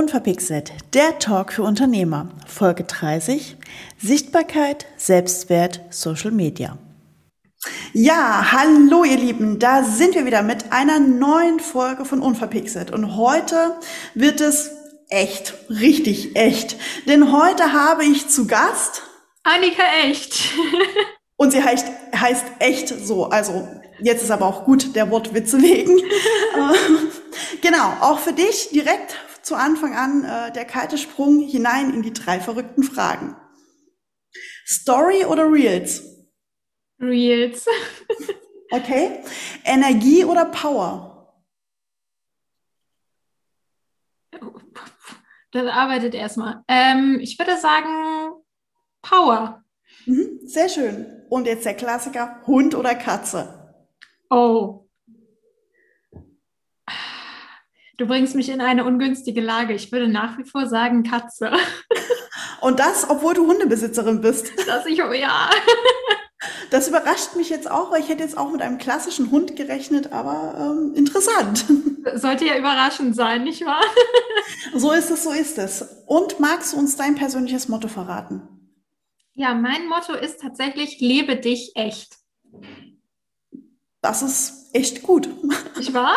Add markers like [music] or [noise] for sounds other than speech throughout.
Unverpixelt, der Talk für Unternehmer. Folge 30. Sichtbarkeit, Selbstwert, Social Media. Ja, hallo ihr Lieben, da sind wir wieder mit einer neuen Folge von Unverpixelt. Und heute wird es echt, richtig echt. Denn heute habe ich zu Gast Annika Echt. [laughs] und sie heißt, heißt echt so. Also jetzt ist aber auch gut der Wortwitze wegen. [laughs] genau, auch für dich direkt zu Anfang an äh, der kalte Sprung hinein in die drei verrückten Fragen. Story oder Reels? Reels. [laughs] okay. Energie oder Power? [laughs] Das arbeitet erstmal. Ähm, ich würde sagen Power. Mhm, sehr schön. Und jetzt der Klassiker, Hund oder Katze? Oh, Du bringst mich in eine ungünstige Lage. Ich würde nach wie vor sagen Katze. [laughs] Und das, obwohl du Hundebesitzerin bist. [laughs] Das ich, oh ja. [laughs] Das überrascht mich jetzt auch, weil ich hätte jetzt auch mit einem klassischen Hund gerechnet, aber ähm, interessant. Sollte ja überraschend sein, nicht wahr? So ist es, so ist es. Und magst du uns dein persönliches Motto verraten? Ja, mein Motto ist tatsächlich, lebe dich echt. Das ist echt gut. Ich war?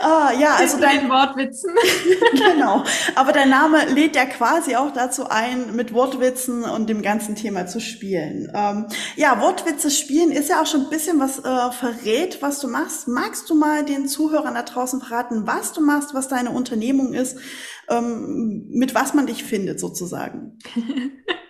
Ah, ja, also dein Wortwitzen. [laughs] genau. [laughs] Aber dein Name lädt ja quasi auch dazu ein, mit Wortwitzen und dem ganzen Thema zu spielen. Ähm, ja, Wortwitze spielen ist ja auch schon ein bisschen was äh, verrät, was du machst. Magst du mal den Zuhörern da draußen verraten, was du machst, was deine Unternehmung ist, ähm, mit was man dich findet sozusagen? [laughs]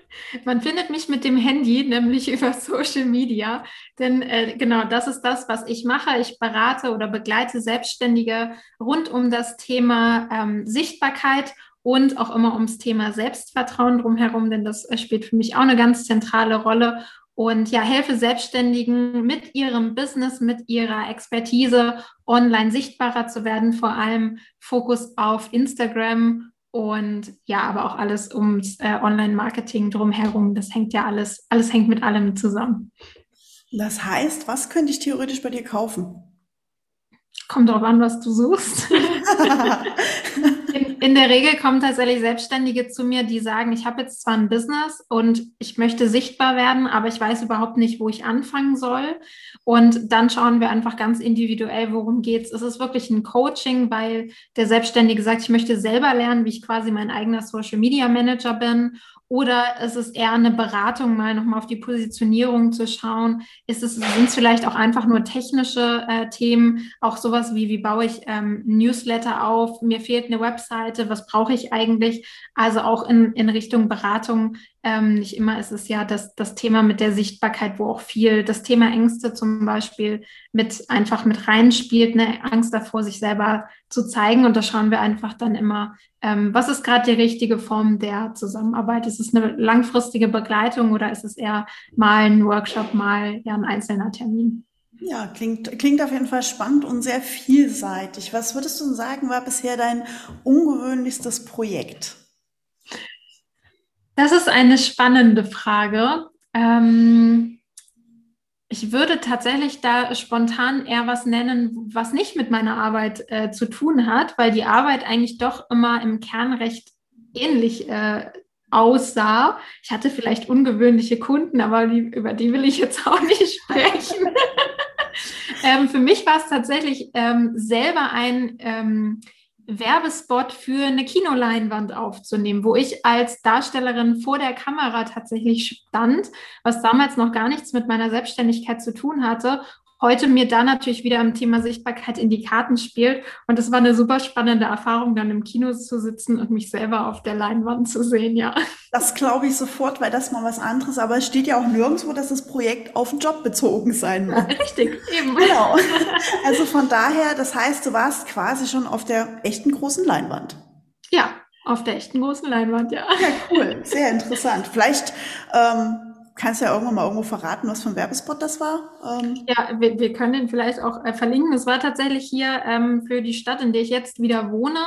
Man findet mich mit dem Handy, nämlich [laughs] über Social Media. Denn äh, genau das ist das, was ich mache. Ich berate oder begleite Selbstständige rund um das Thema ähm, Sichtbarkeit und auch immer ums Thema Selbstvertrauen drumherum, denn das äh, spielt für mich auch eine ganz zentrale Rolle. Und ja, helfe Selbstständigen mit ihrem Business, mit ihrer Expertise online sichtbarer zu werden, vor allem Fokus auf Instagram und ja, aber auch alles ums äh, Online-Marketing drumherum. Das hängt ja alles, alles hängt mit allem zusammen. Das heißt, was könnte ich theoretisch bei dir kaufen? Kommt darauf an, was du suchst. [laughs] in, in, der Regel kommen tatsächlich Selbstständige zu mir, die sagen, ich habe jetzt zwar ein Business und ich möchte sichtbar werden, aber ich weiß überhaupt nicht, wo ich anfangen soll. Und dann schauen wir einfach ganz individuell, worum geht es. Es ist wirklich ein Coaching, weil der Selbstständige sagt, ich möchte selber lernen, wie ich quasi mein eigener Social Media Manager bin oder ist es eher eine Beratung, mal nochmal auf die Positionierung zu schauen? Ist es, sind es vielleicht auch einfach nur technische äh, Themen? Auch sowas wie, wie baue ich ähm, Newsletter auf? Mir fehlt eine Webseite. Was brauche ich eigentlich? Also auch in, in Richtung Beratung ähm, nicht immer ist es ja das, das Thema mit der Sichtbarkeit, wo auch viel das Thema Ängste zum Beispiel mit einfach mit reinspielt, eine Angst davor, sich selber zu zeigen. Und da schauen wir einfach dann immer, ähm, was ist gerade die richtige Form der Zusammenarbeit? Ist es eine langfristige Begleitung oder ist es eher mal ein Workshop, mal ja ein einzelner Termin? Ja, klingt, klingt auf jeden Fall spannend und sehr vielseitig. Was würdest du sagen, war bisher dein ungewöhnlichstes Projekt? Das ist eine spannende Frage. Ähm, ich würde tatsächlich da spontan eher was nennen, was nicht mit meiner Arbeit äh, zu tun hat, weil die Arbeit eigentlich doch immer im Kern recht ähnlich äh, aussah. Ich hatte vielleicht ungewöhnliche Kunden, aber die, über die will ich jetzt auch nicht sprechen. [laughs] ähm, für mich war es tatsächlich ähm, selber ein ähm, Werbespot für eine Kinoleinwand aufzunehmen, wo ich als Darstellerin vor der Kamera tatsächlich stand, was damals noch gar nichts mit meiner Selbstständigkeit zu tun hatte heute mir da natürlich wieder im Thema Sichtbarkeit in die Karten spielt. Und es war eine super spannende Erfahrung, dann im Kino zu sitzen und mich selber auf der Leinwand zu sehen, ja. Das glaube ich sofort, weil das mal was anderes, aber es steht ja auch nirgendwo, dass das Projekt auf den Job bezogen sein muss. [laughs] Richtig, eben. Genau. Also von daher, das heißt, du warst quasi schon auf der echten großen Leinwand. Ja, auf der echten großen Leinwand, ja. Ja, cool. Sehr interessant. Vielleicht ähm, kannst ja irgendwann mal irgendwo verraten, was für ein Werbespot das war. Ähm ja, wir, wir können den vielleicht auch äh, verlinken. Es war tatsächlich hier ähm, für die Stadt, in der ich jetzt wieder wohne,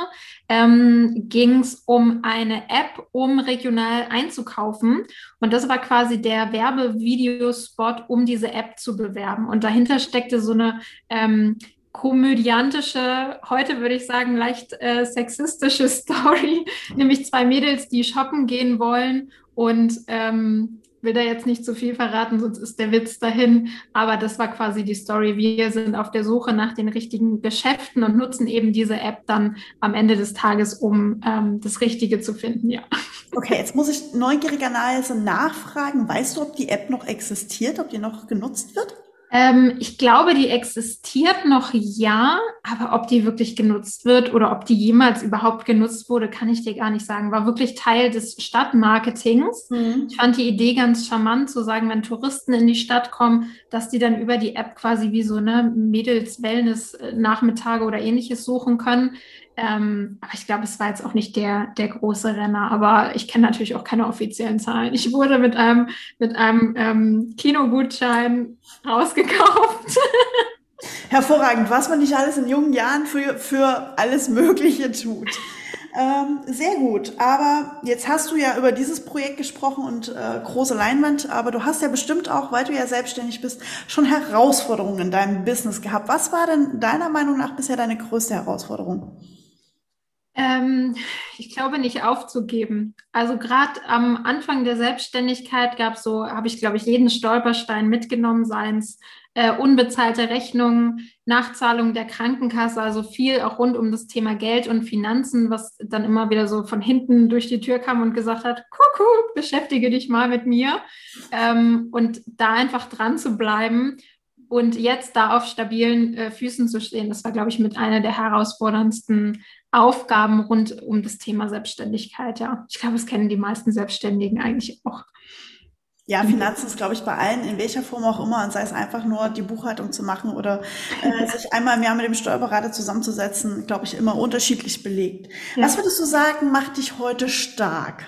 ähm, ging es um eine App, um regional einzukaufen. Und das war quasi der Werbevideospot, um diese App zu bewerben. Und dahinter steckte so eine ähm, komödiantische, heute würde ich sagen leicht äh, sexistische [laughs] Story, nämlich zwei Mädels, die shoppen gehen wollen und ähm, will da jetzt nicht zu viel verraten, sonst ist der Witz dahin. Aber das war quasi die Story. Wir sind auf der Suche nach den richtigen Geschäften und nutzen eben diese App dann am Ende des Tages, um ähm, das Richtige zu finden, ja. Okay, jetzt muss ich neugierige nachfragen. Weißt du, ob die App noch existiert, ob die noch genutzt wird? Ähm, ich glaube, die existiert noch ja, aber ob die wirklich genutzt wird oder ob die jemals überhaupt genutzt wurde, kann ich dir gar nicht sagen. War wirklich Teil des Stadtmarketings. Mhm. Ich fand die Idee ganz charmant zu sagen, wenn Touristen in die Stadt kommen, dass die dann über die App quasi wie so eine Mädels-Wellness-Nachmittage oder ähnliches suchen können. Ähm, aber ich glaube, es war jetzt auch nicht der, der große Renner. Aber ich kenne natürlich auch keine offiziellen Zahlen. Ich wurde mit einem, mit einem ähm, Kinogutschein rausgekauft. [laughs] Hervorragend, was man nicht alles in jungen Jahren für, für alles Mögliche tut. Ähm, sehr gut. Aber jetzt hast du ja über dieses Projekt gesprochen und äh, große Leinwand, aber du hast ja bestimmt auch, weil du ja selbstständig bist, schon Herausforderungen in deinem Business gehabt. Was war denn deiner Meinung nach bisher deine größte Herausforderung? Ähm, ich glaube nicht aufzugeben. Also gerade am Anfang der Selbstständigkeit gab es so, habe ich glaube ich jeden Stolperstein mitgenommen, seien es äh, unbezahlte Rechnungen, Nachzahlung der Krankenkasse, also viel auch rund um das Thema Geld und Finanzen, was dann immer wieder so von hinten durch die Tür kam und gesagt hat, Kuckuck, beschäftige dich mal mit mir. Ähm, und da einfach dran zu bleiben und jetzt da auf stabilen äh, Füßen zu stehen, das war, glaube ich, mit einer der herausforderndsten Aufgaben rund um das Thema Selbstständigkeit. Ja, ich glaube, das kennen die meisten Selbstständigen eigentlich auch. Ja, Finanzen ist, glaube ich, bei allen, in welcher Form auch immer, und sei es einfach nur die Buchhaltung zu machen oder äh, sich einmal im Jahr mit dem Steuerberater zusammenzusetzen, glaube ich, immer unterschiedlich belegt. Ja. Was würdest du sagen, macht dich heute stark?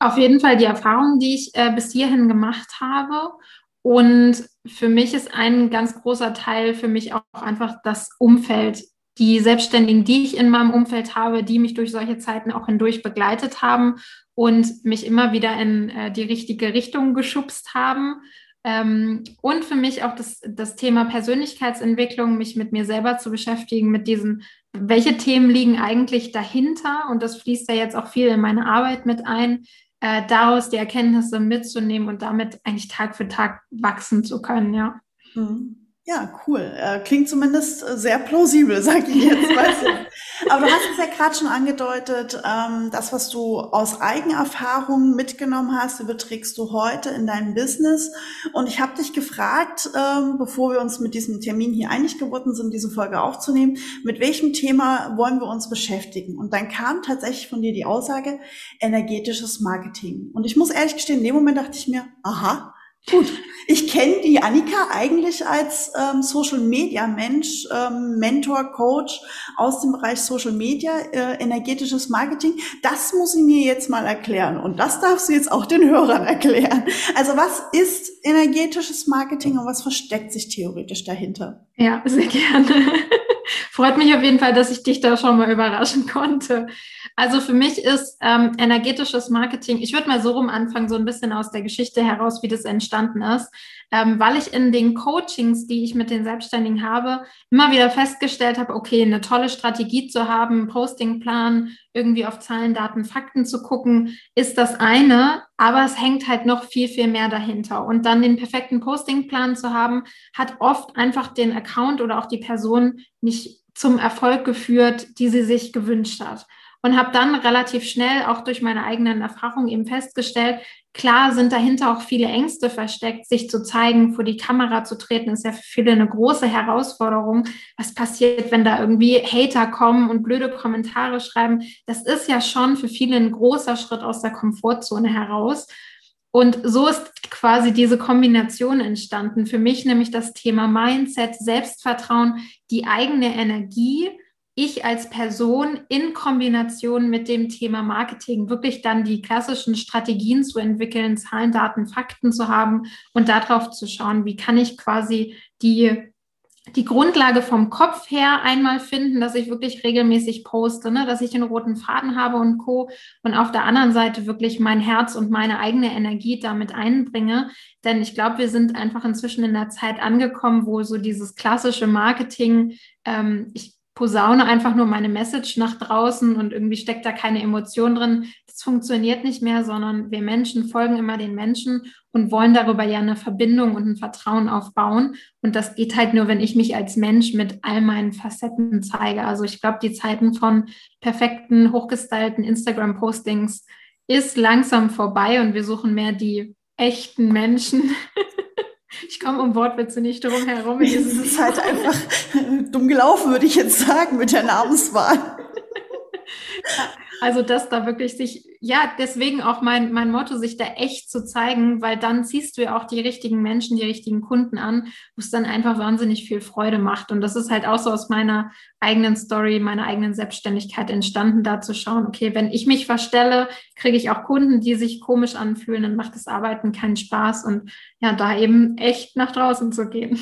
Auf jeden Fall die Erfahrungen, die ich äh, bis hierhin gemacht habe. Und für mich ist ein ganz großer Teil für mich auch einfach das Umfeld, die Selbstständigen, die ich in meinem Umfeld habe, die mich durch solche Zeiten auch hindurch begleitet haben und mich immer wieder in äh, die richtige Richtung geschubst haben. Ähm, und für mich auch das, das Thema Persönlichkeitsentwicklung, mich mit mir selber zu beschäftigen, mit diesen, welche Themen liegen eigentlich dahinter? Und das fließt ja jetzt auch viel in meine Arbeit mit ein, äh, daraus die Erkenntnisse mitzunehmen und damit eigentlich Tag für Tag wachsen zu können, ja. Mhm. Ja, cool. Äh, klingt zumindest äh, sehr plausibel, [laughs] sag ich jetzt. Weißt du. Aber du hast es ja gerade schon angedeutet, ähm, das, was du aus Eigenerfahrung mitgenommen hast, überträgst du heute in dein Business. Und ich habe dich gefragt, ähm, bevor wir uns mit diesem Termin hier einig geworden sind, diese Folge aufzunehmen, mit welchem Thema wollen wir uns beschäftigen? Und dann kam tatsächlich von dir die Aussage, energetisches Marketing. Und ich muss ehrlich gestehen, in dem Moment dachte ich mir, aha, Gut, ich kenne die Annika eigentlich als ähm, Social Media Mensch, ähm, Mentor, Coach aus dem Bereich Social Media, äh, energetisches Marketing. Das muss sie mir jetzt mal erklären und das darfst du jetzt auch den Hörern erklären. Also was ist energetisches Marketing und was versteckt sich theoretisch dahinter? Ja, sehr gerne. Freut mich auf jeden Fall, dass ich dich da schon mal überraschen konnte. Also für mich ist ähm, energetisches Marketing, ich würde mal so rum anfangen, so ein bisschen aus der Geschichte heraus, wie das entstanden ist, ähm, weil ich in den Coachings, die ich mit den Selbstständigen habe, immer wieder festgestellt habe, okay, eine tolle Strategie zu haben, Postingplan, irgendwie auf Zahlen, Daten, Fakten zu gucken, ist das eine, aber es hängt halt noch viel, viel mehr dahinter. Und dann den perfekten Postingplan zu haben, hat oft einfach den Account oder auch die Person nicht zum Erfolg geführt, die sie sich gewünscht hat und habe dann relativ schnell auch durch meine eigenen Erfahrungen eben festgestellt, klar sind dahinter auch viele Ängste versteckt, sich zu zeigen, vor die Kamera zu treten, ist ja für viele eine große Herausforderung. Was passiert, wenn da irgendwie Hater kommen und blöde Kommentare schreiben? Das ist ja schon für viele ein großer Schritt aus der Komfortzone heraus. Und so ist quasi diese Kombination entstanden. Für mich nämlich das Thema Mindset, Selbstvertrauen, die eigene Energie ich als Person in Kombination mit dem Thema Marketing wirklich dann die klassischen Strategien zu entwickeln, Zahlen, Daten, Fakten zu haben und darauf zu schauen, wie kann ich quasi die die Grundlage vom Kopf her einmal finden, dass ich wirklich regelmäßig poste, ne? dass ich den roten Faden habe und Co. Und auf der anderen Seite wirklich mein Herz und meine eigene Energie damit einbringe. Denn ich glaube, wir sind einfach inzwischen in der Zeit angekommen, wo so dieses klassische Marketing, ähm, ich posaune einfach nur meine Message nach draußen und irgendwie steckt da keine Emotion drin. Das funktioniert nicht mehr, sondern wir Menschen folgen immer den Menschen und wollen darüber ja eine Verbindung und ein Vertrauen aufbauen. Und das geht halt nur, wenn ich mich als Mensch mit all meinen Facetten zeige. Also ich glaube, die Zeiten von perfekten, hochgestylten Instagram-Postings ist langsam vorbei und wir suchen mehr die echten Menschen. [laughs] Ich komme um Wortwitze nicht drum herum. Es ist halt einfach dumm gelaufen, würde ich jetzt sagen, mit der Namenswahl. [laughs] Also, dass da wirklich sich, ja, deswegen auch mein, mein Motto, sich da echt zu zeigen, weil dann ziehst du ja auch die richtigen Menschen, die richtigen Kunden an, wo es dann einfach wahnsinnig viel Freude macht. Und das ist halt auch so aus meiner eigenen Story, meiner eigenen Selbstständigkeit entstanden, da zu schauen, okay, wenn ich mich verstelle, kriege ich auch Kunden, die sich komisch anfühlen, dann macht das Arbeiten keinen Spaß und ja, da eben echt nach draußen zu gehen.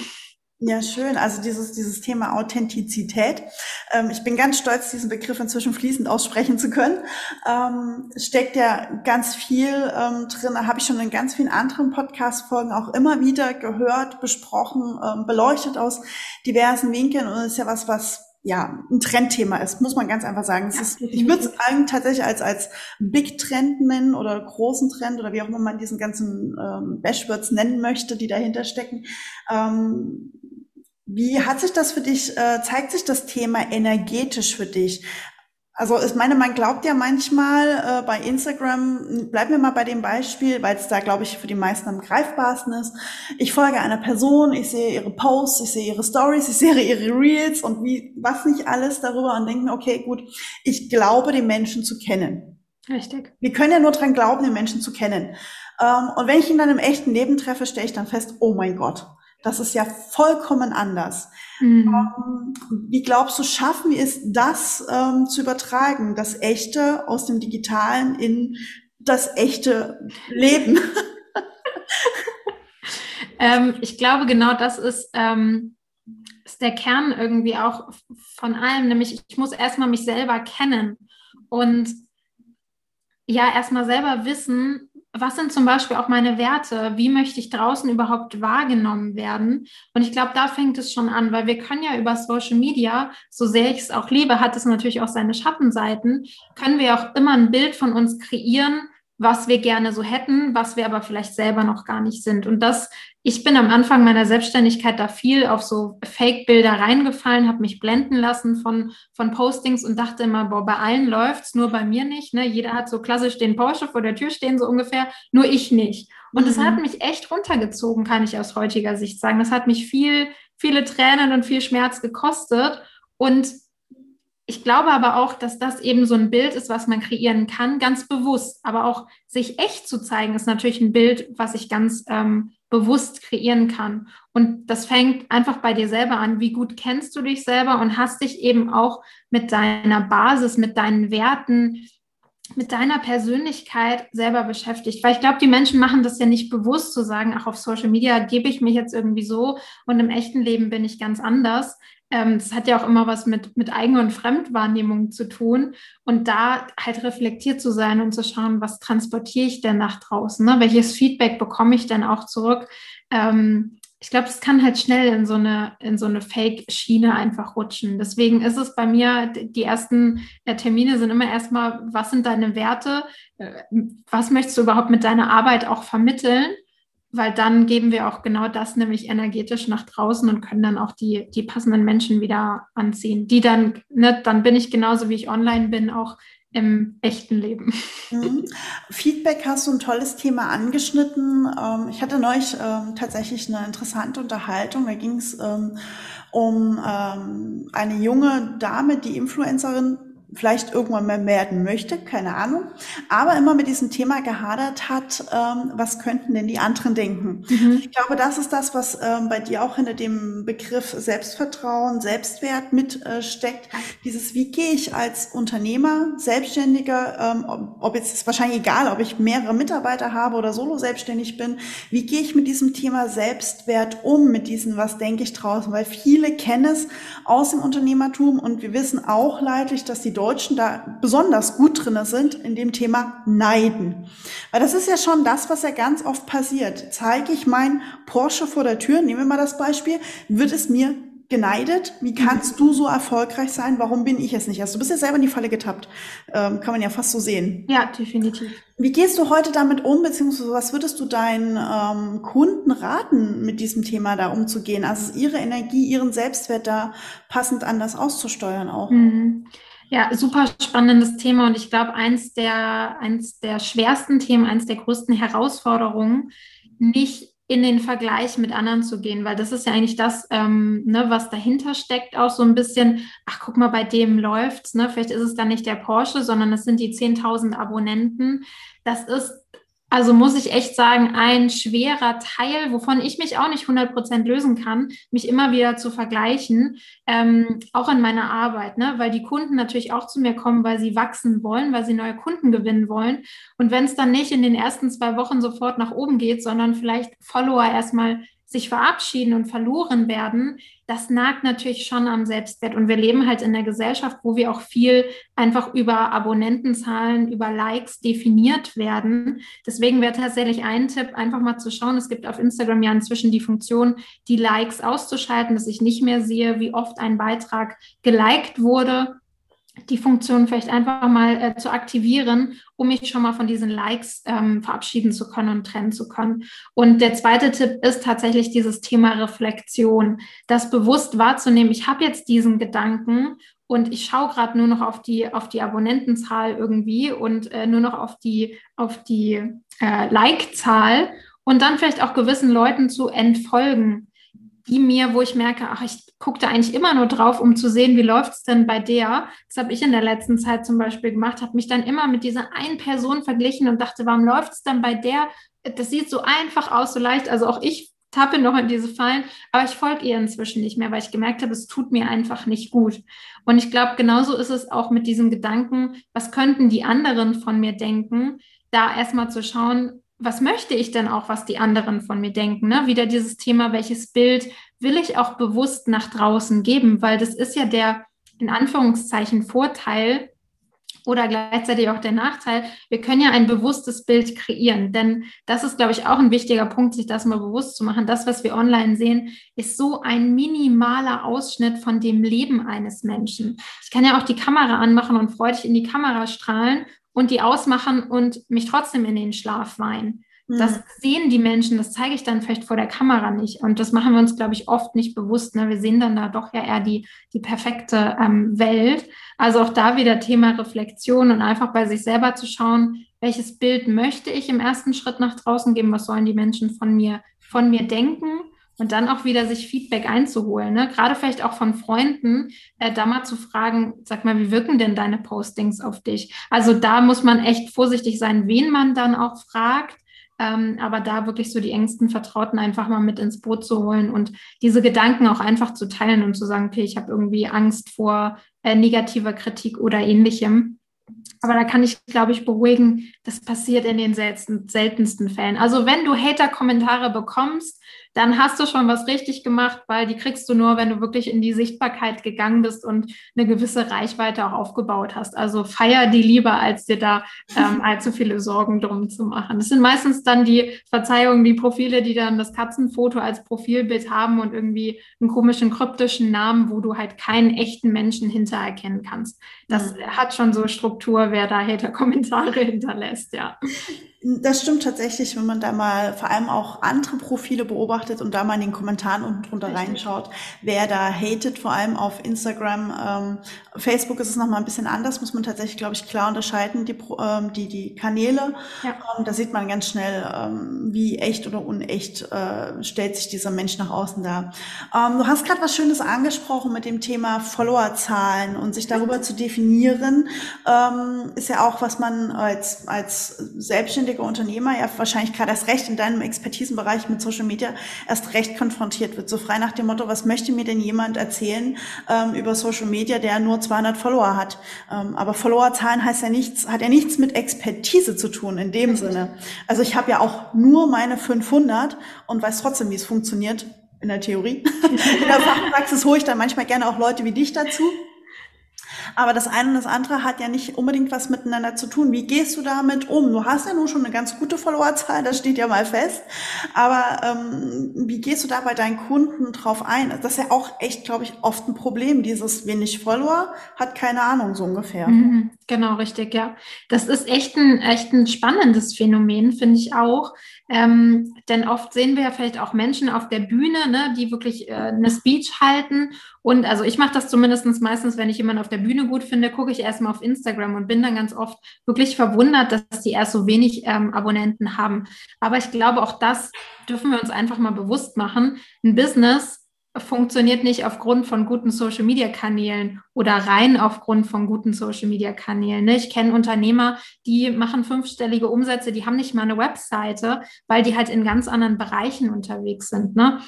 Ja, schön. Also dieses, dieses Thema Authentizität. Ähm, ich bin ganz stolz, diesen Begriff inzwischen fließend aussprechen zu können. Ähm, steckt ja ganz viel ähm, drin. Habe ich schon in ganz vielen anderen Podcast-Folgen auch immer wieder gehört, besprochen, ähm, beleuchtet aus diversen Winkeln. Und es ist ja was, was ja, ein Trendthema ist, muss man ganz einfach sagen. Ja, ist, ich würde es tatsächlich als, als Big Trend nennen oder großen Trend oder wie auch immer man diesen ganzen ähm, Bashwords nennen möchte, die dahinter stecken. Ähm, wie hat sich das für dich, äh, zeigt sich das Thema energetisch für dich? Also ich meine, man glaubt ja manchmal äh, bei Instagram, bleiben wir mal bei dem Beispiel, weil es da, glaube ich, für die meisten am greifbarsten ist. Ich folge einer Person, ich sehe ihre Posts, ich sehe ihre Stories, ich sehe ihre Reels und wie was nicht alles darüber und denke mir, okay, gut, ich glaube, den Menschen zu kennen. Richtig. Wir können ja nur dran glauben, den Menschen zu kennen. Ähm, und wenn ich ihn dann im echten Leben treffe, stelle ich dann fest, oh mein Gott, das ist ja vollkommen anders. Mhm. Ähm, wie glaubst du, schaffen wir es, das ähm, zu übertragen, das Echte aus dem Digitalen in das echte Leben? [laughs] ähm, ich glaube, genau das ist, ähm, ist der Kern irgendwie auch von allem, nämlich ich muss erstmal mich selber kennen und ja, erstmal selber wissen, was sind zum Beispiel auch meine Werte? Wie möchte ich draußen überhaupt wahrgenommen werden? Und ich glaube, da fängt es schon an, weil wir können ja über Social Media, so sehr ich es auch liebe, hat es natürlich auch seine Schattenseiten, können wir auch immer ein Bild von uns kreieren, was wir gerne so hätten, was wir aber vielleicht selber noch gar nicht sind. Und das, ich bin am Anfang meiner Selbstständigkeit da viel auf so Fake-Bilder reingefallen, habe mich blenden lassen von, von Postings und dachte immer, boah, bei allen läuft's, nur bei mir nicht. Ne? Jeder hat so klassisch den Porsche vor der Tür stehen, so ungefähr, nur ich nicht. Und mhm. das hat mich echt runtergezogen, kann ich aus heutiger Sicht sagen. Das hat mich viel, viele Tränen und viel Schmerz gekostet. Und ich glaube aber auch, dass das eben so ein Bild ist, was man kreieren kann, ganz bewusst. Aber auch sich echt zu zeigen, ist natürlich ein Bild, was ich ganz ähm, bewusst kreieren kann. Und das fängt einfach bei dir selber an. Wie gut kennst du dich selber und hast dich eben auch mit deiner Basis, mit deinen Werten, mit deiner Persönlichkeit selber beschäftigt. Weil ich glaube, die Menschen machen das ja nicht bewusst zu sagen, ach, auf Social Media gebe ich mich jetzt irgendwie so und im echten Leben bin ich ganz anders ähm, das hat ja auch immer was mit, mit Eigen- und Fremdwahrnehmung zu tun. Und da halt reflektiert zu sein und zu schauen, was transportiere ich denn nach draußen? Ne? Welches Feedback bekomme ich denn auch zurück? Ähm, ich glaube, es kann halt schnell in so eine, in so eine Fake-Schiene einfach rutschen. Deswegen ist es bei mir, die ersten äh, Termine sind immer erstmal, was sind deine Werte? Äh, was möchtest du überhaupt mit deiner Arbeit auch vermitteln? Weil dann geben wir auch genau das nämlich energetisch nach draußen und können dann auch die, die passenden Menschen wieder anziehen, die dann, ne, dann bin ich genauso wie ich online bin, auch im echten Leben. Mhm. Feedback hast du ein tolles Thema angeschnitten. Ähm, ich hatte neulich ähm, tatsächlich eine interessante Unterhaltung. Da ging es ähm, um eine junge Dame, die Influencerin vielleicht irgendwann mehr werden möchte, keine Ahnung, aber immer mit diesem Thema gehadert hat, ähm, was könnten denn die anderen denken? Mhm. Ich glaube, das ist das, was ähm, bei dir auch hinter dem Begriff Selbstvertrauen, Selbstwert mitsteckt. Äh, Dieses, wie gehe ich als Unternehmer, Selbstständiger, ähm, ob, ob jetzt ist wahrscheinlich egal, ob ich mehrere Mitarbeiter habe oder solo selbstständig bin, wie gehe ich mit diesem Thema Selbstwert um, mit diesem, was denke ich draußen, weil viele kennen es aus dem Unternehmertum und wir wissen auch leidlich, dass die Deutschen da besonders gut drinne sind in dem Thema Neiden. Weil das ist ja schon das, was ja ganz oft passiert. Zeige ich mein Porsche vor der Tür, nehmen wir mal das Beispiel, wird es mir geneidet. Wie kannst du so erfolgreich sein? Warum bin ich es nicht? Also du bist ja selber in die Falle getappt. Ähm, kann man ja fast so sehen. Ja, definitiv. Wie gehst du heute damit um, beziehungsweise was würdest du deinen ähm, Kunden raten, mit diesem Thema da umzugehen? Also ihre Energie, ihren Selbstwert da passend anders auszusteuern auch. Mhm. Ja, super spannendes Thema und ich glaube, eins der, eins der schwersten Themen, eins der größten Herausforderungen, nicht in den Vergleich mit anderen zu gehen, weil das ist ja eigentlich das, ähm, ne, was dahinter steckt, auch so ein bisschen, ach guck mal, bei dem läuft's, ne? Vielleicht ist es dann nicht der Porsche, sondern es sind die 10.000 Abonnenten. Das ist also muss ich echt sagen, ein schwerer Teil, wovon ich mich auch nicht 100 Prozent lösen kann, mich immer wieder zu vergleichen, ähm, auch in meiner Arbeit, ne? weil die Kunden natürlich auch zu mir kommen, weil sie wachsen wollen, weil sie neue Kunden gewinnen wollen. Und wenn es dann nicht in den ersten zwei Wochen sofort nach oben geht, sondern vielleicht Follower erstmal sich verabschieden und verloren werden, das nagt natürlich schon am Selbstwert. Und wir leben halt in einer Gesellschaft, wo wir auch viel einfach über Abonnentenzahlen, über Likes definiert werden. Deswegen wäre tatsächlich ein Tipp, einfach mal zu schauen. Es gibt auf Instagram ja inzwischen die Funktion, die Likes auszuschalten, dass ich nicht mehr sehe, wie oft ein Beitrag geliked wurde die Funktion vielleicht einfach mal äh, zu aktivieren, um mich schon mal von diesen Likes ähm, verabschieden zu können und trennen zu können. Und der zweite Tipp ist tatsächlich dieses Thema Reflexion, das bewusst wahrzunehmen. Ich habe jetzt diesen Gedanken und ich schaue gerade nur noch auf die auf die Abonnentenzahl irgendwie und äh, nur noch auf die auf die äh, Like-Zahl und dann vielleicht auch gewissen Leuten zu entfolgen die mir, wo ich merke, ach, ich gucke da eigentlich immer nur drauf, um zu sehen, wie läuft es denn bei der. Das habe ich in der letzten Zeit zum Beispiel gemacht, habe mich dann immer mit dieser einen Person verglichen und dachte, warum läuft es dann bei der? Das sieht so einfach aus, so leicht. Also auch ich tappe noch in diese Fallen, aber ich folge ihr inzwischen nicht mehr, weil ich gemerkt habe, es tut mir einfach nicht gut. Und ich glaube, genauso ist es auch mit diesem Gedanken, was könnten die anderen von mir denken, da erstmal zu schauen, was möchte ich denn auch, was die anderen von mir denken? Ne? Wieder dieses Thema, welches Bild will ich auch bewusst nach draußen geben? Weil das ist ja der, in Anführungszeichen, Vorteil oder gleichzeitig auch der Nachteil. Wir können ja ein bewusstes Bild kreieren, denn das ist, glaube ich, auch ein wichtiger Punkt, sich das mal bewusst zu machen. Das, was wir online sehen, ist so ein minimaler Ausschnitt von dem Leben eines Menschen. Ich kann ja auch die Kamera anmachen und freudig in die Kamera strahlen und die ausmachen und mich trotzdem in den Schlaf weinen. Das mhm. sehen die Menschen, das zeige ich dann vielleicht vor der Kamera nicht. Und das machen wir uns, glaube ich, oft nicht bewusst. Ne? Wir sehen dann da doch ja eher die, die perfekte ähm, Welt. Also auch da wieder Thema Reflexion und einfach bei sich selber zu schauen, welches Bild möchte ich im ersten Schritt nach draußen geben, was sollen die Menschen von mir, von mir denken und dann auch wieder sich Feedback einzuholen. Ne? Gerade vielleicht auch von Freunden, äh, da mal zu fragen, sag mal, wie wirken denn deine Postings auf dich? Also da muss man echt vorsichtig sein, wen man dann auch fragt. Ähm, aber da wirklich so die engsten Vertrauten einfach mal mit ins Boot zu holen und diese Gedanken auch einfach zu teilen und zu sagen, okay, ich habe irgendwie Angst vor äh, negativer Kritik oder ähnlichem. Aber da kann ich, glaube ich, beruhigen, das passiert in den seltensten, seltensten Fällen. Also wenn du Hater-Kommentare bekommst, dann hast du schon was richtig gemacht, weil die kriegst du nur, wenn du wirklich in die Sichtbarkeit gegangen bist und eine gewisse Reichweite auch aufgebaut hast. Also feier die lieber, als dir da ähm, [laughs] allzu viele Sorgen drum zu machen. Das sind meistens dann die Verzeihungen, die Profile, die dann das Katzenfoto als Profilbild haben und irgendwie einen komischen kryptischen Namen, wo du halt keinen echten Menschen hintererkennen kannst. Das mhm. hat schon so Struktur, wer da Hater-Kommentare [laughs] hinterlässt, ja. Das stimmt tatsächlich, wenn man da mal vor allem auch andere Profile beobachtet und da mal in den Kommentaren unten drunter Richtig. reinschaut, wer da hatet, vor allem auf Instagram. Ähm, Facebook ist es nochmal ein bisschen anders, muss man tatsächlich, glaube ich, klar unterscheiden, die, ähm, die, die Kanäle. Ja. Ähm, da sieht man ganz schnell, ähm, wie echt oder unecht äh, stellt sich dieser Mensch nach außen dar. Ähm, du hast gerade was Schönes angesprochen mit dem Thema Followerzahlen und sich darüber zu definieren, ähm, ist ja auch, was man als, als Selbstständiger selbstständiger Unternehmer ja wahrscheinlich gerade erst recht in deinem Expertisenbereich mit Social Media erst recht konfrontiert wird. So frei nach dem Motto, was möchte mir denn jemand erzählen ähm, über Social Media, der nur 200 Follower hat? Ähm, aber Followerzahlen heißt ja nichts, hat ja nichts mit Expertise zu tun in dem Sinne. Also ich habe ja auch nur meine 500 und weiß trotzdem, wie es funktioniert in der Theorie. [laughs] In der Fachpraxis hole ich dann manchmal gerne auch Leute wie dich dazu. Aber das eine und das andere hat ja nicht unbedingt was miteinander zu tun. Wie gehst du damit um? Du hast ja nun schon eine ganz gute Followerzahl, das steht ja mal fest. Aber ähm, wie gehst du da bei deinen Kunden drauf ein? Das ist ja auch echt, glaube ich, oft ein Problem. Dieses wenig Follower hat keine Ahnung so ungefähr. Mhm, genau, richtig, ja. Das ist echt ein, echt ein spannendes Phänomen, finde ich auch. Ähm, denn oft sehen wir ja vielleicht auch Menschen auf der Bühne, ne, die wirklich äh, eine Speech halten. Und also ich mache das zumindest meistens, wenn ich jemanden auf der Bühne gut finde, gucke ich erstmal auf Instagram und bin dann ganz oft wirklich verwundert, dass die erst so wenig ähm, Abonnenten haben. Aber ich glaube, auch das dürfen wir uns einfach mal bewusst machen. Ein Business funktioniert nicht aufgrund von guten Social-Media-Kanälen oder rein aufgrund von guten Social-Media-Kanälen. Ne? Ich kenne Unternehmer, die machen fünfstellige Umsätze, die haben nicht mal eine Webseite, weil die halt in ganz anderen Bereichen unterwegs sind. Ne?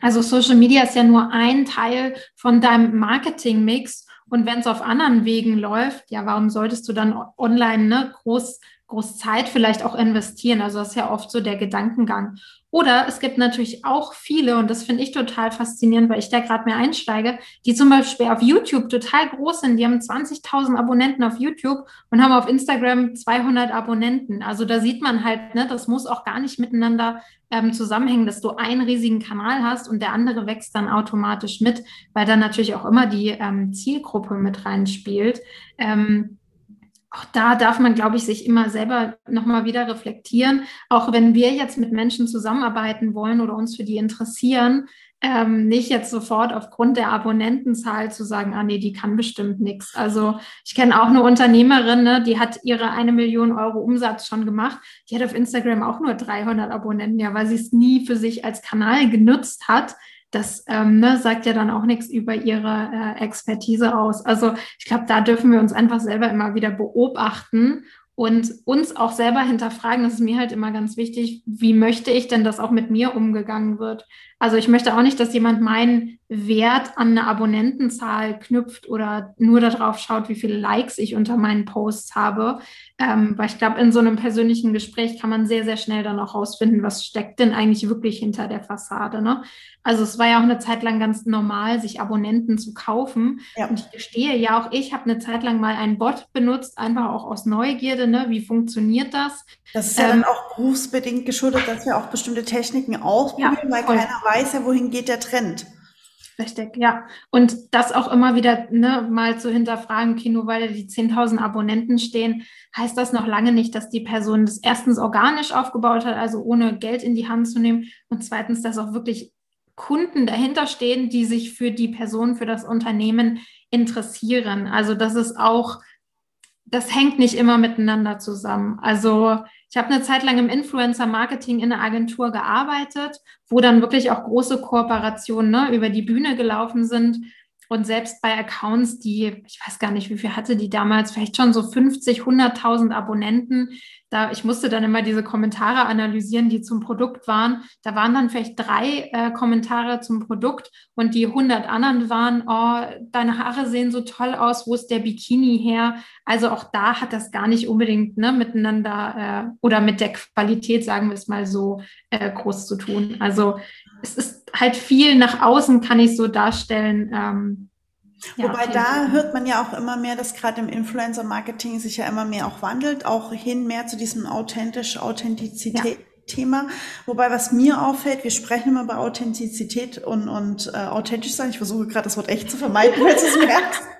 Also Social Media ist ja nur ein Teil von deinem Marketing-Mix. Und wenn es auf anderen Wegen läuft, ja, warum solltest du dann online ne, groß groß Zeit vielleicht auch investieren. Also das ist ja oft so der Gedankengang. Oder es gibt natürlich auch viele, und das finde ich total faszinierend, weil ich da gerade mehr einsteige, die zum Beispiel auf YouTube total groß sind. Die haben 20.000 Abonnenten auf YouTube und haben auf Instagram 200 Abonnenten. Also da sieht man halt, ne, das muss auch gar nicht miteinander ähm, zusammenhängen, dass du einen riesigen Kanal hast und der andere wächst dann automatisch mit, weil dann natürlich auch immer die ähm, Zielgruppe mit reinspielt. Ähm, auch da darf man, glaube ich, sich immer selber nochmal wieder reflektieren. Auch wenn wir jetzt mit Menschen zusammenarbeiten wollen oder uns für die interessieren, ähm, nicht jetzt sofort aufgrund der Abonnentenzahl zu sagen, ah nee, die kann bestimmt nichts. Also ich kenne auch eine Unternehmerin, ne, die hat ihre eine Million Euro Umsatz schon gemacht. Die hat auf Instagram auch nur 300 Abonnenten, ja, weil sie es nie für sich als Kanal genutzt hat das ähm, ne, sagt ja dann auch nichts über ihre äh, Expertise aus. Also ich glaube, da dürfen wir uns einfach selber immer wieder beobachten und uns auch selber hinterfragen. Das ist mir halt immer ganz wichtig. Wie möchte ich denn, dass auch mit mir umgegangen wird? Also ich möchte auch nicht, dass jemand meinen Wert an eine Abonnentenzahl knüpft oder nur darauf schaut, wie viele Likes ich unter meinen Posts habe. Ähm, weil ich glaube, in so einem persönlichen Gespräch kann man sehr, sehr schnell dann auch rausfinden, was steckt denn eigentlich wirklich hinter der Fassade. Ne? Also es war ja auch eine Zeit lang ganz normal, sich Abonnenten zu kaufen. Ja. Und ich gestehe ja auch, ich habe eine Zeit lang mal einen Bot benutzt, einfach auch aus Neugierde. Ne? Wie funktioniert das? Das ist ja ähm, dann auch berufsbedingt geschuldet, dass wir auch bestimmte Techniken ausprobieren, ja, weil keiner weiß ja, wohin geht der Trend. Richtig, ja. Und das auch immer wieder ne, mal zu hinterfragen, okay, nur weil da die 10.000 Abonnenten stehen, heißt das noch lange nicht, dass die Person das erstens organisch aufgebaut hat, also ohne Geld in die Hand zu nehmen und zweitens, dass auch wirklich Kunden dahinter stehen, die sich für die Person, für das Unternehmen interessieren. Also das ist auch, das hängt nicht immer miteinander zusammen. Also ich habe eine Zeit lang im Influencer-Marketing in einer Agentur gearbeitet, wo dann wirklich auch große Kooperationen ne, über die Bühne gelaufen sind. Und selbst bei Accounts, die, ich weiß gar nicht, wie viel hatte die damals, vielleicht schon so 50, 100.000 Abonnenten, da, ich musste dann immer diese Kommentare analysieren, die zum Produkt waren. Da waren dann vielleicht drei äh, Kommentare zum Produkt und die 100 anderen waren, oh, deine Haare sehen so toll aus, wo ist der Bikini her? Also auch da hat das gar nicht unbedingt ne, miteinander äh, oder mit der Qualität, sagen wir es mal so, äh, groß zu tun. Also es ist halt viel nach außen, kann ich so darstellen. Ähm, ja, Wobei da hört man ja auch immer mehr, dass gerade im Influencer-Marketing sich ja immer mehr auch wandelt, auch hin mehr zu diesem authentisch Authentizität. Ja. Thema. Wobei, was mir auffällt, wir sprechen immer über Authentizität und, und äh, authentisch sein. Ich versuche gerade das Wort echt zu vermeiden, weil es merkst. [laughs]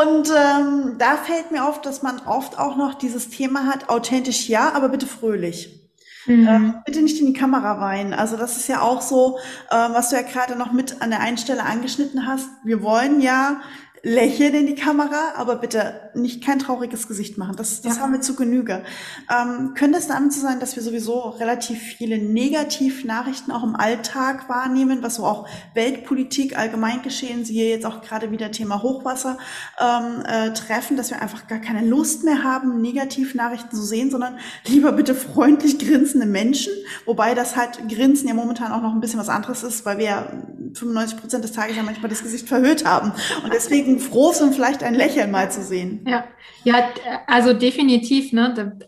Und ähm, da fällt mir auf, dass man oft auch noch dieses Thema hat, authentisch ja, aber bitte fröhlich. Mhm. Ähm, bitte nicht in die Kamera weinen. Also das ist ja auch so, äh, was du ja gerade noch mit an der einen Stelle angeschnitten hast. Wir wollen ja lächeln in die Kamera, aber bitte nicht kein trauriges Gesicht machen. Das, das ja. haben wir zu Genüge. Ähm, könnte es damit so sein, dass wir sowieso relativ viele Negativnachrichten auch im Alltag wahrnehmen, was so auch Weltpolitik, allgemein geschehen, siehe jetzt auch gerade wieder Thema Hochwasser ähm, äh, treffen, dass wir einfach gar keine Lust mehr haben, Negativnachrichten zu sehen, sondern lieber bitte freundlich grinsende Menschen, wobei das halt Grinsen ja momentan auch noch ein bisschen was anderes ist, weil wir ja 95 Prozent des Tages ja manchmal das Gesicht verhüllt haben. Und deswegen froh sind, vielleicht ein Lächeln mal zu sehen. Ja, ja also definitiv. Ne?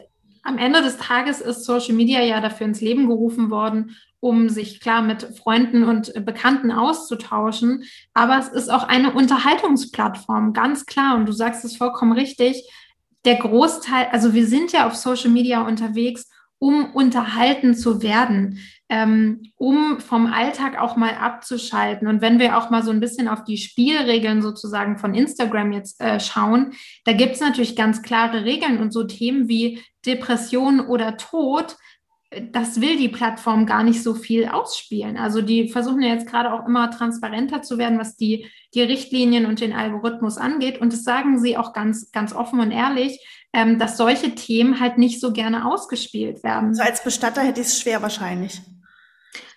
Am Ende des Tages ist Social Media ja dafür ins Leben gerufen worden, um sich klar mit Freunden und Bekannten auszutauschen. Aber es ist auch eine Unterhaltungsplattform, ganz klar. Und du sagst es vollkommen richtig. Der Großteil, also wir sind ja auf Social Media unterwegs, um unterhalten zu werden ähm, um vom Alltag auch mal abzuschalten. Und wenn wir auch mal so ein bisschen auf die Spielregeln sozusagen von Instagram jetzt äh, schauen, da gibt es natürlich ganz klare Regeln und so Themen wie Depression oder Tod. Das will die Plattform gar nicht so viel ausspielen. Also die versuchen ja jetzt gerade auch immer transparenter zu werden, was die, die Richtlinien und den Algorithmus angeht. Und das sagen sie auch ganz, ganz offen und ehrlich, ähm, dass solche Themen halt nicht so gerne ausgespielt werden. So als Bestatter hätte ich es schwer wahrscheinlich.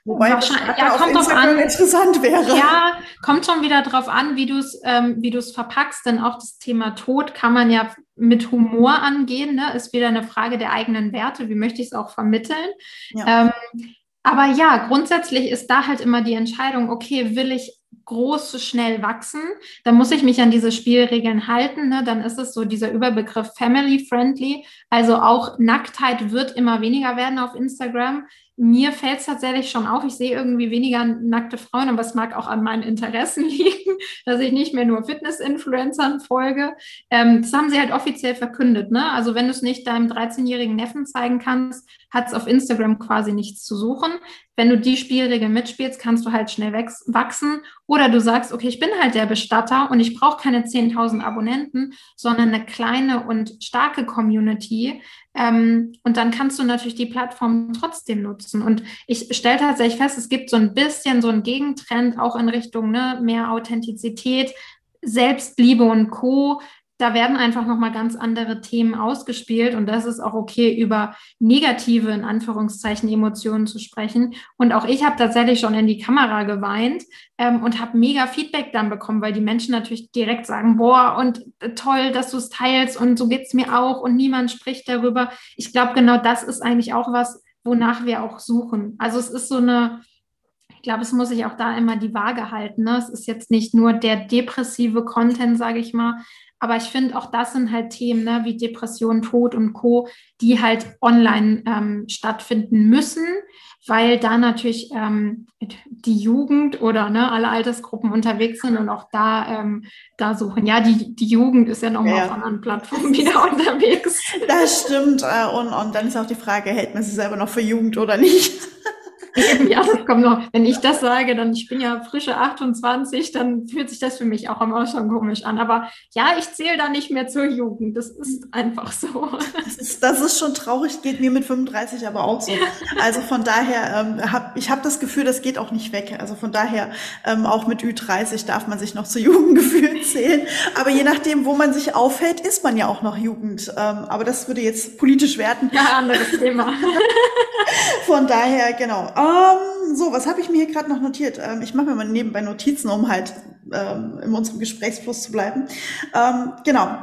Wobei Wahrscheinlich, ja, kommt drauf an. interessant wäre. Ja, kommt schon wieder drauf an, wie du es ähm, wie verpackst, denn auch das Thema Tod kann man ja mit Humor angehen, ne? ist wieder eine Frage der eigenen Werte, wie möchte ich es auch vermitteln. Ja. Ähm, aber ja, grundsätzlich ist da halt immer die Entscheidung, okay, will ich groß, schnell wachsen, dann muss ich mich an diese Spielregeln halten. Ne? Dann ist es so dieser Überbegriff family friendly. Also auch Nacktheit wird immer weniger werden auf Instagram mir fällt es tatsächlich schon auf, ich sehe irgendwie weniger nackte Frauen, aber es mag auch an meinen Interessen [laughs] liegen, dass ich nicht mehr nur Fitness-Influencern folge. Ähm, das haben sie halt offiziell verkündet. Ne? Also wenn du es nicht deinem 13-jährigen Neffen zeigen kannst, hat es auf Instagram quasi nichts zu suchen. Wenn du die Spielregeln mitspielst, kannst du halt schnell wachsen. Oder du sagst, okay, ich bin halt der Bestatter und ich brauche keine 10.000 Abonnenten, sondern eine kleine und starke Community, ähm, und dann kannst du natürlich die Plattform trotzdem nutzen. Und ich stelle tatsächlich fest, es gibt so ein bisschen so einen Gegentrend auch in Richtung ne, mehr Authentizität, Selbstliebe und Co da werden einfach nochmal ganz andere Themen ausgespielt und das ist auch okay, über negative, in Anführungszeichen, Emotionen zu sprechen. Und auch ich habe tatsächlich schon in die Kamera geweint ähm, und habe mega Feedback dann bekommen, weil die Menschen natürlich direkt sagen, boah, und äh, toll, dass du es teilst und so geht es mir auch und niemand spricht darüber. Ich glaube, genau das ist eigentlich auch was, wonach wir auch suchen. Also es ist so eine, ich glaube, es muss sich auch da immer die Waage halten. Ne? Es ist jetzt nicht nur der depressive Content, sage ich mal, aber ich finde, auch das sind halt Themen ne, wie Depression, Tod und Co., die halt online ähm, stattfinden müssen, weil da natürlich ähm, die Jugend oder ne, alle Altersgruppen unterwegs sind und auch da, ähm, da suchen. Ja, die, die Jugend ist ja nochmal ja. auf anderen Plattformen [laughs] wieder unterwegs. Das stimmt. Äh, und, und dann ist auch die Frage, hält man sich selber noch für Jugend oder nicht? ja, [laughs] [laughs] das [laughs] kommt noch. Wenn ich das sage, dann ich bin ja frische 28, dann fühlt sich das für mich auch immer schon komisch an. Aber ja, ich zähle da nicht mehr zur Jugend. Das ist einfach so. Das ist, das ist schon traurig, geht mir mit 35 aber auch so. Also von daher, ähm, hab, ich habe das Gefühl, das geht auch nicht weg. Also von daher, ähm, auch mit Ü30 darf man sich noch zu Jugendgefühlen [laughs] zählen. Aber je nachdem, wo man sich aufhält, ist man ja auch noch Jugend. Ähm, aber das würde jetzt politisch werden. Ja, anderes Thema. von daher, genau. Ähm, so, was habe ich mir hier gerade noch notiert? Ähm, ich mache mir mal nebenbei Notizen, um halt ähm, in unserem Gesprächsfluss zu bleiben. Ähm, genau.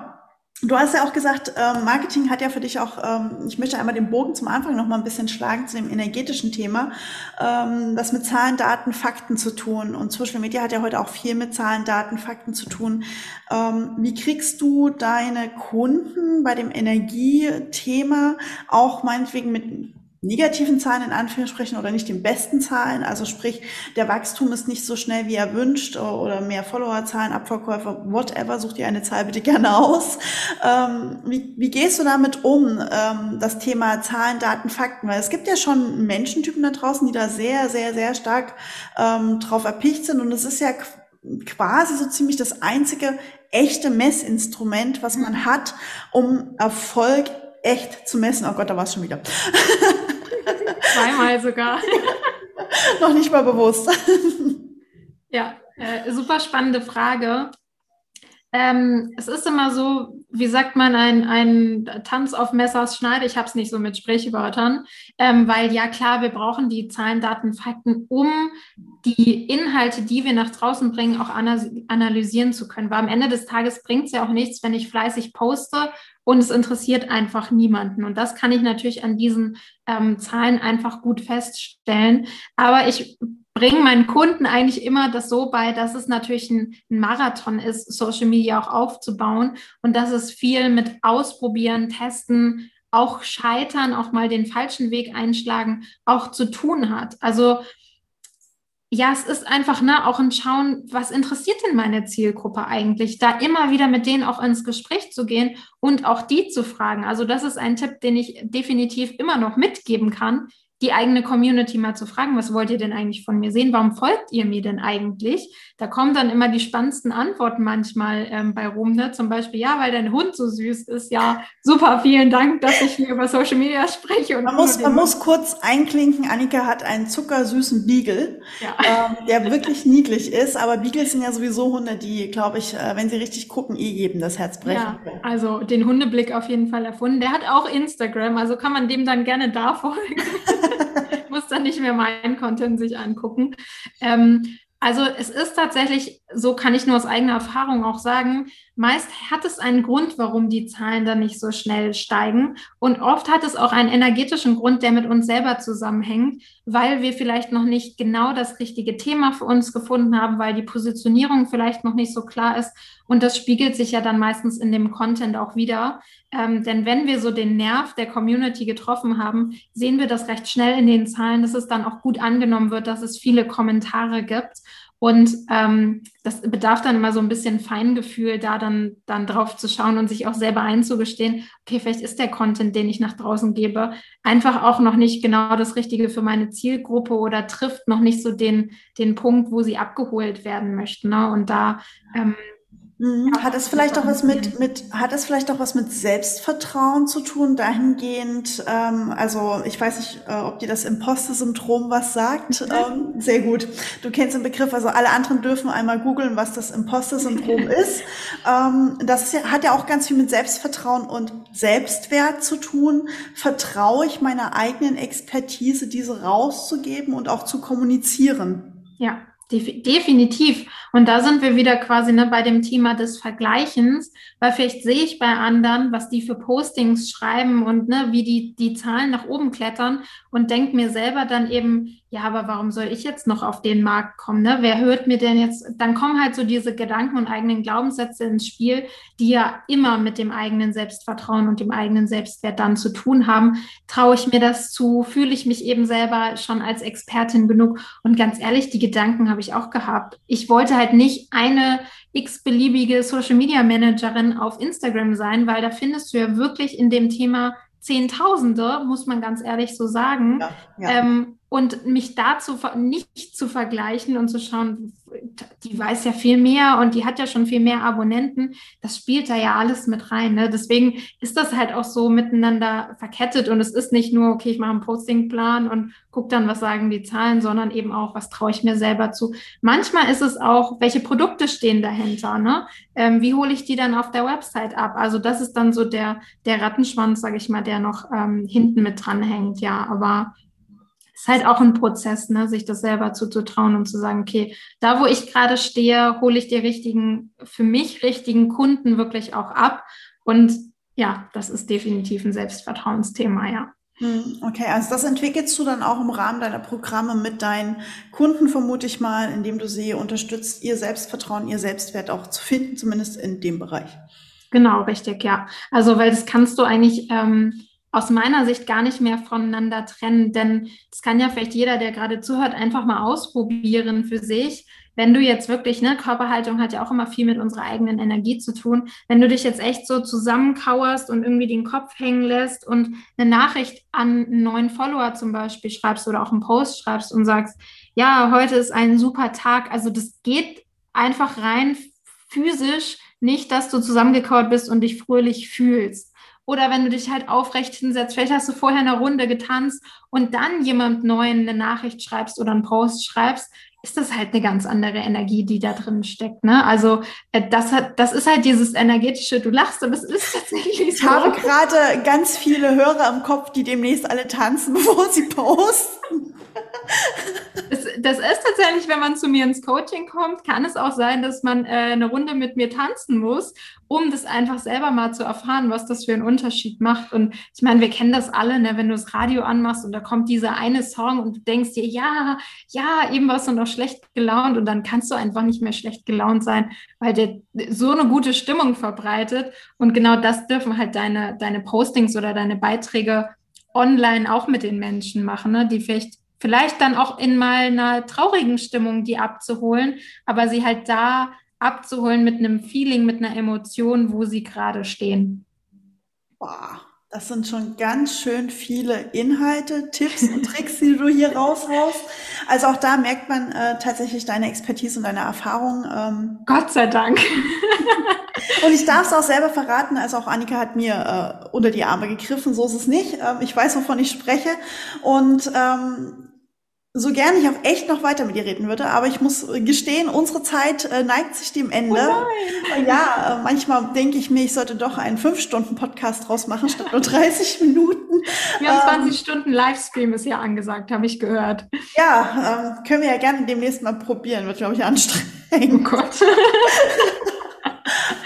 Du hast ja auch gesagt, ähm, Marketing hat ja für dich auch, ähm, ich möchte einmal den Bogen zum Anfang noch mal ein bisschen schlagen zu dem energetischen Thema, das mit Zahlen, Daten, Fakten zu tun. Und Social Media hat ja heute auch viel mit Zahlen, Daten, Fakten zu tun. Wie kriegst du deine Kunden bei dem Energiethema auch meinetwegen mit negativen Zahlen in Anführungsstrichen oder nicht den besten Zahlen. Also sprich, der Wachstum ist nicht so schnell, wie er wünscht oder mehr Followerzahlen, Abverkäufer, whatever. Such dir eine Zahl bitte [laughs] gerne aus. Ähm, wie, wie gehst du damit um, ähm, das Thema Zahlen, Daten, Fakten? Weil es gibt ja schon Menschentypen da draußen, die da sehr, sehr, sehr stark ähm, drauf erpicht sind und es ist ja quasi so ziemlich das einzige echte Messinstrument, was man hat, um Erfolg echt zu messen. Oh Gott, da war es schon wieder. [laughs] Zweimal sogar. [laughs] Noch nicht mal bewusst. Ja, äh, super spannende Frage. Ähm, es ist immer so, wie sagt man, ein, ein Tanz auf Messers Schneide. Ich habe es nicht so mit Sprichwörtern, ähm, weil ja klar, wir brauchen die Zahlen, Daten, Fakten, um die Inhalte, die wir nach draußen bringen, auch analysieren zu können. Weil am Ende des Tages bringt es ja auch nichts, wenn ich fleißig poste und es interessiert einfach niemanden. Und das kann ich natürlich an diesen ähm, Zahlen einfach gut feststellen. Aber ich bringe meinen Kunden eigentlich immer das so bei, dass es natürlich ein, Marathon ist, Social Media auch aufzubauen und dass es viel mit Ausprobieren, Testen, auch Scheitern, auch mal den falschen Weg einschlagen, auch zu tun hat. Also ja, es ist einfach ne, auch ein Schauen, was interessiert denn meine Zielgruppe eigentlich? Da immer wieder mit denen auch ins Gespräch zu gehen und auch die zu fragen. Also das ist ein Tipp, den ich definitiv immer noch mitgeben kann die eigene Community mal zu fragen, was wollt ihr denn eigentlich von mir sehen? Warum folgt ihr mir denn eigentlich? Da kommen dann immer die spannendsten Antworten manchmal ähm, bei rum. Ne? Zum Beispiel, ja, weil dein Hund so süß ist. Ja, super, vielen Dank, dass ich hier über Social Media spreche. Und man muss, man muss kurz einklinken, Annika hat einen zuckersüßen Beagle, ja. ähm, der wirklich niedlich ist. Aber Beagles sind ja sowieso Hunde, die, glaube ich, äh, wenn sie richtig gucken, eh jedem das Herz brechen. Ja, also den Hundeblick auf jeden Fall erfunden. Der hat auch Instagram, also kann man dem dann gerne da folgen. [laughs] dann [laughs] nicht mehr meinen Content sich angucken. Ähm, also es ist tatsächlich, so kann ich nur aus eigener Erfahrung auch sagen, meist hat es einen Grund, warum die Zahlen dann nicht so schnell steigen. Und oft hat es auch einen energetischen Grund, der mit uns selber zusammenhängt, weil wir vielleicht noch nicht genau das richtige Thema für uns gefunden haben, weil die Positionierung vielleicht noch nicht so klar ist. Und das spiegelt sich ja dann meistens in dem Content auch wieder. Ähm, denn wenn wir so den Nerv der Community getroffen haben, sehen wir das recht schnell in den Zahlen, dass es dann auch gut angenommen wird, dass es viele Kommentare gibt. Und ähm, das bedarf dann immer so ein bisschen Feingefühl, da dann, dann drauf zu schauen und sich auch selber einzugestehen, okay, vielleicht ist der Content, den ich nach draußen gebe, einfach auch noch nicht genau das Richtige für meine Zielgruppe oder trifft noch nicht so den, den Punkt, wo sie abgeholt werden möchten. Ne? Und da ähm, Mhm. Hat es vielleicht auch was mit, mit, hat es vielleicht auch was mit Selbstvertrauen zu tun, dahingehend, ähm, also ich weiß nicht, äh, ob dir das Imposter-Syndrom was sagt. Ähm, sehr gut. Du kennst den Begriff, also alle anderen dürfen einmal googeln, was das Imposter-Syndrom [laughs] ist. Ähm, das ist ja, hat ja auch ganz viel mit Selbstvertrauen und Selbstwert zu tun. Vertraue ich meiner eigenen Expertise, diese rauszugeben und auch zu kommunizieren? Ja, definitiv. Und da sind wir wieder quasi ne, bei dem Thema des Vergleichens, weil vielleicht sehe ich bei anderen, was die für Postings schreiben und ne, wie die, die Zahlen nach oben klettern und denke mir selber dann eben, ja, aber warum soll ich jetzt noch auf den Markt kommen? Ne? Wer hört mir denn jetzt? Dann kommen halt so diese Gedanken und eigenen Glaubenssätze ins Spiel, die ja immer mit dem eigenen Selbstvertrauen und dem eigenen Selbstwert dann zu tun haben. Traue ich mir das zu? Fühle ich mich eben selber schon als Expertin genug? Und ganz ehrlich, die Gedanken habe ich auch gehabt. Ich wollte halt nicht eine x-beliebige Social Media Managerin auf Instagram sein, weil da findest du ja wirklich in dem Thema Zehntausende, muss man ganz ehrlich so sagen. Ja, ja. Ähm, und mich dazu nicht zu vergleichen und zu schauen, die weiß ja viel mehr und die hat ja schon viel mehr Abonnenten, das spielt da ja alles mit rein. Ne? Deswegen ist das halt auch so miteinander verkettet und es ist nicht nur, okay, ich mache einen Postingplan und gucke dann, was sagen die Zahlen, sondern eben auch, was traue ich mir selber zu. Manchmal ist es auch, welche Produkte stehen dahinter, ne? Ähm, wie hole ich die dann auf der Website ab? Also das ist dann so der, der Rattenschwanz, sage ich mal, der noch ähm, hinten mit dran hängt, ja, aber ist halt auch ein Prozess, ne, sich das selber zuzutrauen und zu sagen, okay, da wo ich gerade stehe, hole ich die richtigen, für mich richtigen Kunden wirklich auch ab. Und ja, das ist definitiv ein Selbstvertrauensthema, ja. Hm, okay, also das entwickelst du dann auch im Rahmen deiner Programme mit deinen Kunden, vermute ich mal, indem du sie unterstützt, ihr Selbstvertrauen, ihr Selbstwert auch zu finden, zumindest in dem Bereich. Genau, richtig, ja. Also, weil das kannst du eigentlich ähm, aus meiner Sicht gar nicht mehr voneinander trennen, denn das kann ja vielleicht jeder, der gerade zuhört, einfach mal ausprobieren für sich. Wenn du jetzt wirklich, ne, Körperhaltung hat ja auch immer viel mit unserer eigenen Energie zu tun. Wenn du dich jetzt echt so zusammenkauerst und irgendwie den Kopf hängen lässt und eine Nachricht an einen neuen Follower zum Beispiel schreibst oder auch einen Post schreibst und sagst, ja, heute ist ein super Tag. Also das geht einfach rein physisch, nicht, dass du zusammengekauert bist und dich fröhlich fühlst. Oder wenn du dich halt aufrecht hinsetzt, vielleicht hast du vorher eine Runde getanzt und dann jemand neuen eine Nachricht schreibst oder einen Post schreibst, ist das halt eine ganz andere Energie, die da drin steckt. Ne? Also äh, das hat, das ist halt dieses energetische, du lachst, aber es ist [laughs] tatsächlich so. Ich habe gerade ganz viele Hörer im Kopf, die demnächst alle tanzen, [laughs] bevor sie posten. Das, das, ist tatsächlich, wenn man zu mir ins Coaching kommt, kann es auch sein, dass man äh, eine Runde mit mir tanzen muss, um das einfach selber mal zu erfahren, was das für einen Unterschied macht. Und ich meine, wir kennen das alle, ne? wenn du das Radio anmachst und da kommt dieser eine Song und du denkst dir, ja, ja, eben warst du noch schlecht gelaunt und dann kannst du einfach nicht mehr schlecht gelaunt sein, weil der so eine gute Stimmung verbreitet. Und genau das dürfen halt deine, deine Postings oder deine Beiträge online auch mit den Menschen machen, ne? die vielleicht vielleicht dann auch in mal einer traurigen Stimmung die abzuholen, aber sie halt da abzuholen mit einem Feeling, mit einer Emotion, wo sie gerade stehen. Boah, das sind schon ganz schön viele Inhalte, Tipps und Tricks, die du hier raushaust. Also auch da merkt man äh, tatsächlich deine Expertise und deine Erfahrung. Ähm. Gott sei Dank. [laughs] und ich darf es auch selber verraten, also auch Annika hat mir äh, unter die Arme gegriffen, so ist es nicht. Ähm, ich weiß, wovon ich spreche. Und ähm, so gerne ich auch echt noch weiter mit dir reden würde, aber ich muss gestehen, unsere Zeit äh, neigt sich dem Ende. Oh ja, äh, manchmal denke ich mir, ich sollte doch einen fünf Stunden Podcast draus machen statt nur 30 Minuten. Wir haben 20 ähm, Stunden Livestream ist ja angesagt, habe ich gehört. Ja, ähm, können wir ja gerne demnächst mal probieren, wird glaube ich anstrengend. Oh Gott. [laughs]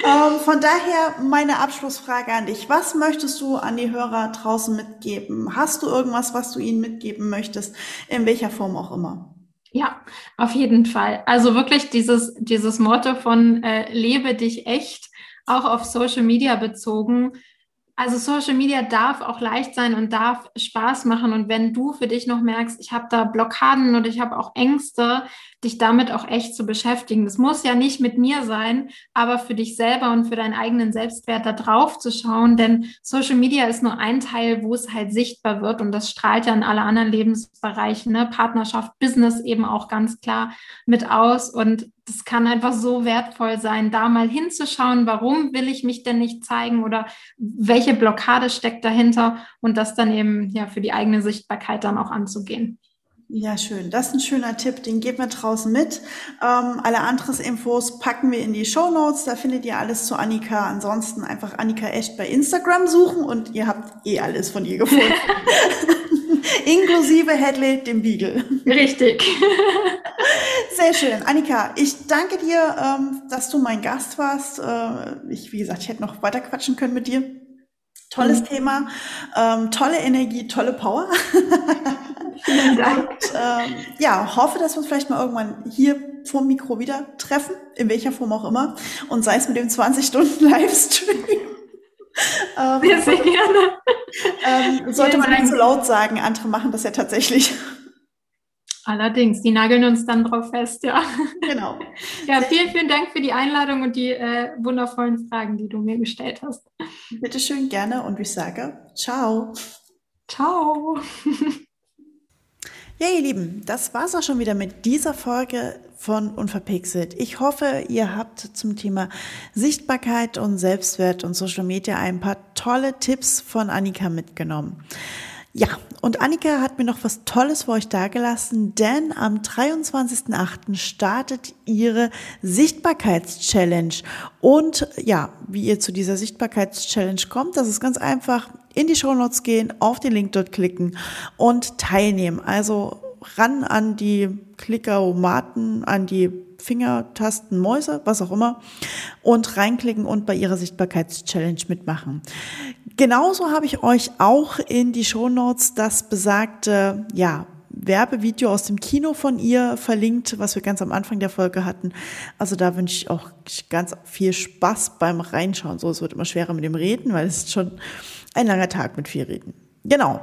ähm, von daher meine Abschlussfrage an dich. Was möchtest du an die Hörer draußen mitgeben? Hast du irgendwas, was du ihnen mitgeben möchtest, in welcher Form auch immer? Ja, auf jeden Fall. Also wirklich dieses, dieses Motto von äh, lebe dich echt, auch auf Social Media bezogen, also Social Media darf auch leicht sein und darf Spaß machen. Und wenn du für dich noch merkst, ich habe da Blockaden oder ich habe auch Ängste, dich damit auch echt zu beschäftigen. Das muss ja nicht mit mir sein, aber für dich selber und für deinen eigenen Selbstwert da drauf zu schauen. Denn Social Media ist nur ein Teil, wo es halt sichtbar wird und das strahlt ja in alle anderen Lebensbereiche, ne? Partnerschaft, Business eben auch ganz klar mit aus. Und das kann einfach so wertvoll sein, da mal hinzuschauen, warum will ich mich denn nicht zeigen oder welche Blockade steckt dahinter und das dann eben ja für die eigene Sichtbarkeit dann auch anzugehen. Ja, schön. Das ist ein schöner Tipp, den geben wir draußen mit. Ähm, alle anderen Infos packen wir in die Show Notes. Da findet ihr alles zu Annika. Ansonsten einfach Annika Echt bei Instagram suchen und ihr habt eh alles von ihr gefunden. [laughs] Inklusive Headley, dem Beagle. Richtig. [laughs] Sehr schön. Annika, ich danke dir, ähm, dass du mein Gast warst. Äh, ich, wie gesagt, ich hätte noch weiter quatschen können mit dir. Tolles mhm. Thema, ähm, tolle Energie, tolle Power. [laughs] Vielen Dank. Und, ähm, ja, hoffe, dass wir uns vielleicht mal irgendwann hier vor Mikro wieder treffen, in welcher Form auch immer. Und sei es mit dem 20-Stunden-Livestream. [laughs] ähm, sehr, sehr gerne. Ähm, sollte man nicht so laut sagen, andere machen das ja tatsächlich. Allerdings, die nageln uns dann drauf fest, ja. Genau. Ja, vielen, vielen Dank für die Einladung und die äh, wundervollen Fragen, die du mir gestellt hast. Bitte schön, gerne und ich sage ciao. Ciao. Ja, ihr Lieben, das war's auch schon wieder mit dieser Folge von Unverpixelt. Ich hoffe, ihr habt zum Thema Sichtbarkeit und Selbstwert und Social Media ein paar tolle Tipps von Annika mitgenommen. Ja, und Annika hat mir noch was Tolles für euch dargelassen, denn am 23.08. startet ihre Sichtbarkeitschallenge. Und ja, wie ihr zu dieser Sichtbarkeitschallenge kommt, das ist ganz einfach. In die Shownotes gehen, auf den Link dort klicken und teilnehmen. Also ran an die Klickeromaten, an die Fingertasten, Mäuse, was auch immer, und reinklicken und bei ihrer Sichtbarkeitschallenge mitmachen. Genauso habe ich euch auch in die Shownotes das besagte, ja, Werbevideo aus dem Kino von ihr verlinkt, was wir ganz am Anfang der Folge hatten. Also da wünsche ich auch ganz viel Spaß beim Reinschauen. So, es wird immer schwerer mit dem Reden, weil es ist schon ein langer Tag mit viel Reden. Genau.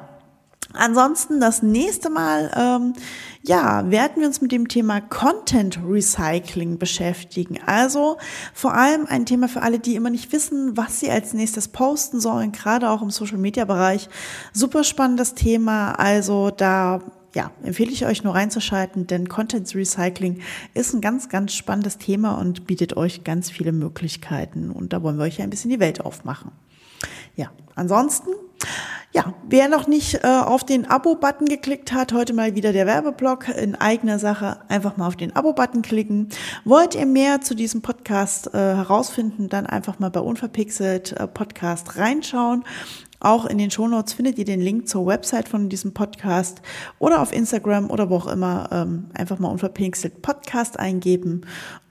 Ansonsten das nächste Mal, ähm, ja, werden wir uns mit dem Thema Content Recycling beschäftigen. Also vor allem ein Thema für alle, die immer nicht wissen, was sie als nächstes posten sollen, gerade auch im Social Media Bereich. Super spannendes Thema. Also da ja, empfehle ich euch nur reinzuschalten, denn Content Recycling ist ein ganz, ganz spannendes Thema und bietet euch ganz viele Möglichkeiten. Und da wollen wir euch ein bisschen die Welt aufmachen. Ja, ansonsten, ja, wer noch nicht äh, auf den Abo-Button geklickt hat, heute mal wieder der Werbeblock in eigener Sache, einfach mal auf den Abo-Button klicken. Wollt ihr mehr zu diesem Podcast äh, herausfinden, dann einfach mal bei Unverpixelt äh, Podcast reinschauen. Auch in den Shownotes findet ihr den Link zur Website von diesem Podcast oder auf Instagram oder wo auch immer ähm, einfach mal unverpixelt Podcast eingeben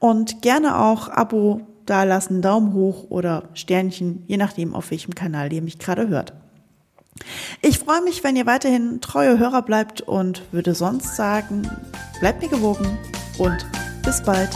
und gerne auch Abo da lassen, Daumen hoch oder Sternchen, je nachdem, auf welchem Kanal ihr mich gerade hört. Ich freue mich, wenn ihr weiterhin treue Hörer bleibt und würde sonst sagen, bleibt mir gewogen und bis bald.